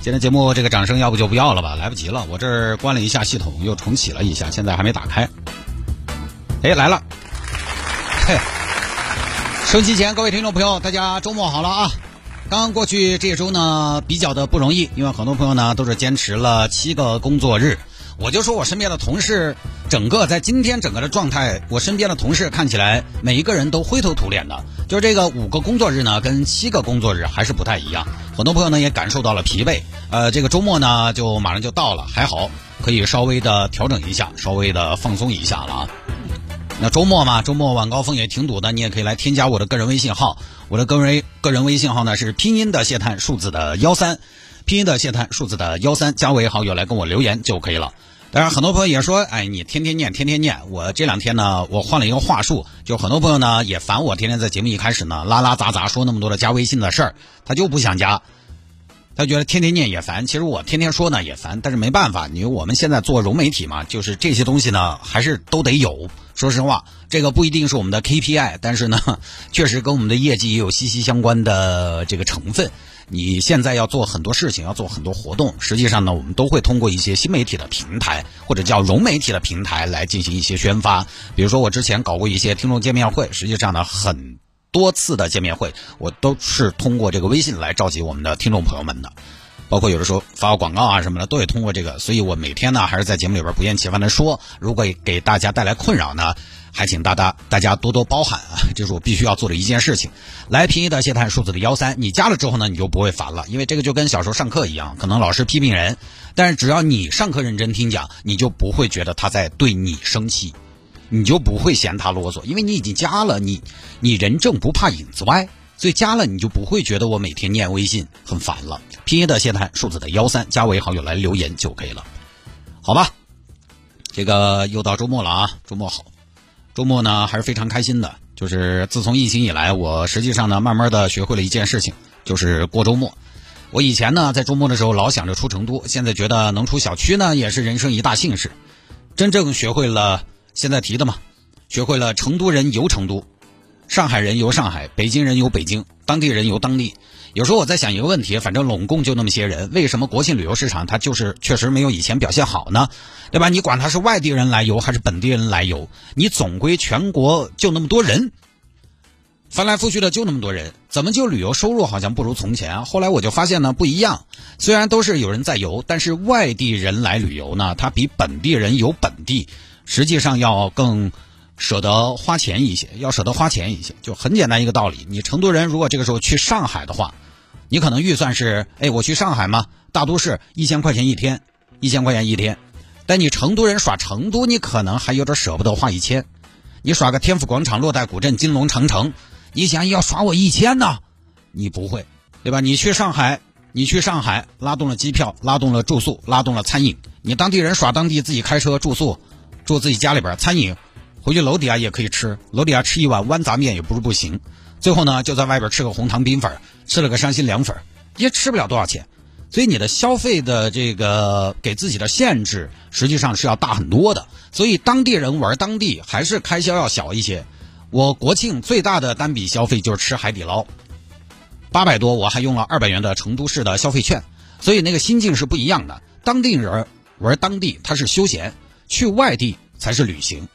今天节目这个掌声要不就不要了吧，来不及了，我这儿关了一下系统，又重启了一下，现在还没打开。哎，来了，嘿，收机前各位听众朋友，大家周末好了啊！刚刚过去这周呢，比较的不容易，因为很多朋友呢都是坚持了七个工作日。我就说我身边的同事，整个在今天整个的状态，我身边的同事看起来每一个人都灰头土脸的。就是这个五个工作日呢，跟七个工作日还是不太一样。很多朋友呢也感受到了疲惫。呃，这个周末呢就马上就到了，还好可以稍微的调整一下，稍微的放松一下了啊。那周末嘛，周末晚高峰也挺堵的，你也可以来添加我的个人微信号。我的个人个人微信号呢是拼音的谢探数字的幺三，拼音的谢探数字的幺三，加为好友来跟我留言就可以了。当然，很多朋友也说，哎，你天天念，天天念。我这两天呢，我换了一个话术，就很多朋友呢也烦我，天天在节目一开始呢拉拉杂杂说那么多的加微信的事儿，他就不想加，他觉得天天念也烦。其实我天天说呢也烦，但是没办法，因为我们现在做融媒体嘛，就是这些东西呢还是都得有。说实话，这个不一定是我们的 KPI，但是呢，确实跟我们的业绩也有息息相关的这个成分。你现在要做很多事情，要做很多活动，实际上呢，我们都会通过一些新媒体的平台或者叫融媒体的平台来进行一些宣发。比如说，我之前搞过一些听众见面会，实际上呢，很多次的见面会，我都是通过这个微信来召集我们的听众朋友们的。包括有的时候发个广告啊什么的，都得通过这个。所以我每天呢，还是在节目里边不厌其烦的说。如果给大家带来困扰呢？还请大大大家多多包涵啊，这是我必须要做的一件事情。来，平易的谢探数字的幺三，你加了之后呢，你就不会烦了，因为这个就跟小时候上课一样，可能老师批评人，但是只要你上课认真听讲，你就不会觉得他在对你生气，你就不会嫌他啰嗦，因为你已经加了，你你人正不怕影子歪，所以加了你就不会觉得我每天念微信很烦了。拼音的谢探数字的幺三，加为好友来留言就可以了，好吧？这个又到周末了啊，周末好。周末呢还是非常开心的，就是自从疫情以来，我实际上呢慢慢的学会了一件事情，就是过周末。我以前呢在周末的时候老想着出成都，现在觉得能出小区呢也是人生一大幸事。真正学会了现在提的嘛，学会了成都人游成都，上海人游上海，北京人游北京，当地人游当地。有时候我在想一个问题，反正拢共就那么些人，为什么国庆旅游市场它就是确实没有以前表现好呢？对吧？你管他是外地人来游还是本地人来游，你总归全国就那么多人，翻来覆去的就那么多人，怎么就旅游收入好像不如从前？后来我就发现呢，不一样。虽然都是有人在游，但是外地人来旅游呢，他比本地人游本地，实际上要更。舍得花钱一些，要舍得花钱一些，就很简单一个道理。你成都人如果这个时候去上海的话，你可能预算是，哎，我去上海嘛，大都市一千块钱一天，一千块钱一天。但你成都人耍成都，你可能还有点舍不得花一千。你耍个天府广场、洛带古镇、金龙长城，你想要耍我一千呢？你不会，对吧？你去上海，你去上海拉动了机票，拉动了住宿，拉动了餐饮。你当地人耍当地，自己开车住宿，住自己家里边，餐饮。回去楼底下也可以吃，楼底下吃一碗豌杂面也不是不行。最后呢，就在外边吃个红糖冰粉，吃了个伤心凉粉，也吃不了多少钱。所以你的消费的这个给自己的限制，实际上是要大很多的。所以当地人玩当地，还是开销要小一些。我国庆最大的单笔消费就是吃海底捞，八百多，我还用了二百元的成都市的消费券。所以那个心境是不一样的。当地人玩当地，他是休闲；去外地才是旅行。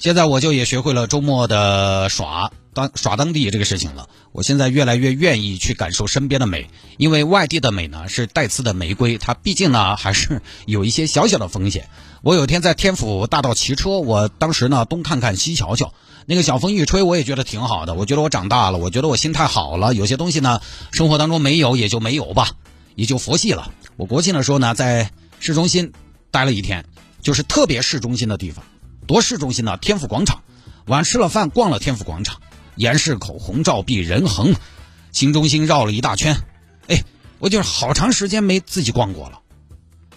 现在我就也学会了周末的耍当耍当地这个事情了。我现在越来越愿意去感受身边的美，因为外地的美呢是带刺的玫瑰，它毕竟呢还是有一些小小的风险。我有天在天府大道骑车，我当时呢东看看西瞧瞧，那个小风一吹，我也觉得挺好的。我觉得我长大了，我觉得我心态好了。有些东西呢，生活当中没有也就没有吧，也就佛系了。我国庆的时候呢，在市中心待了一天，就是特别市中心的地方。多市中心的天府广场，晚吃了饭，逛了天府广场，盐市口红照壁人横，新中心绕了一大圈，哎，我就是好长时间没自己逛过了。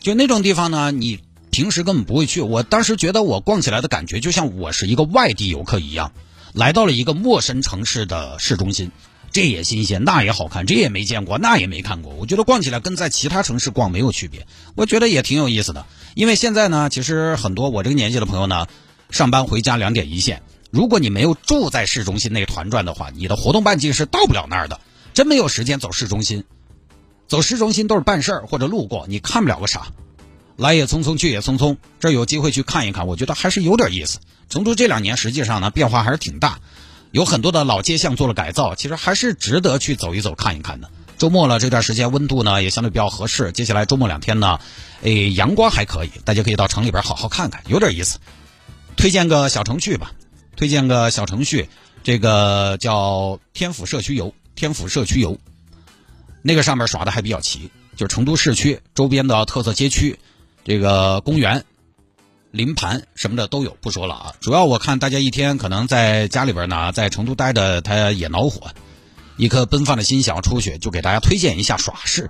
就那种地方呢，你。平时根本不会去。我当时觉得我逛起来的感觉就像我是一个外地游客一样，来到了一个陌生城市的市中心，这也新鲜，那也好看，这也没见过，那也没看过。我觉得逛起来跟在其他城市逛没有区别，我觉得也挺有意思的。因为现在呢，其实很多我这个年纪的朋友呢，上班回家两点一线，如果你没有住在市中心内团转的话，你的活动半径是到不了那儿的，真没有时间走市中心。走市中心都是办事儿或者路过，你看不了个啥。来也匆匆，去也匆匆，这有机会去看一看，我觉得还是有点意思。成都这两年实际上呢变化还是挺大，有很多的老街巷做了改造，其实还是值得去走一走看一看的。周末了这段时间温度呢也相对比较合适，接下来周末两天呢，诶阳光还可以，大家可以到城里边好好看看，有点意思。推荐个小程序吧，推荐个小程序，这个叫天府社区游，天府社区游。那个上面耍的还比较齐，就是成都市区周边的特色街区，这个公园、临盘什么的都有，不说了啊。主要我看大家一天可能在家里边呢，在成都待的他也恼火，一颗奔放的心想要出去，就给大家推荐一下耍市。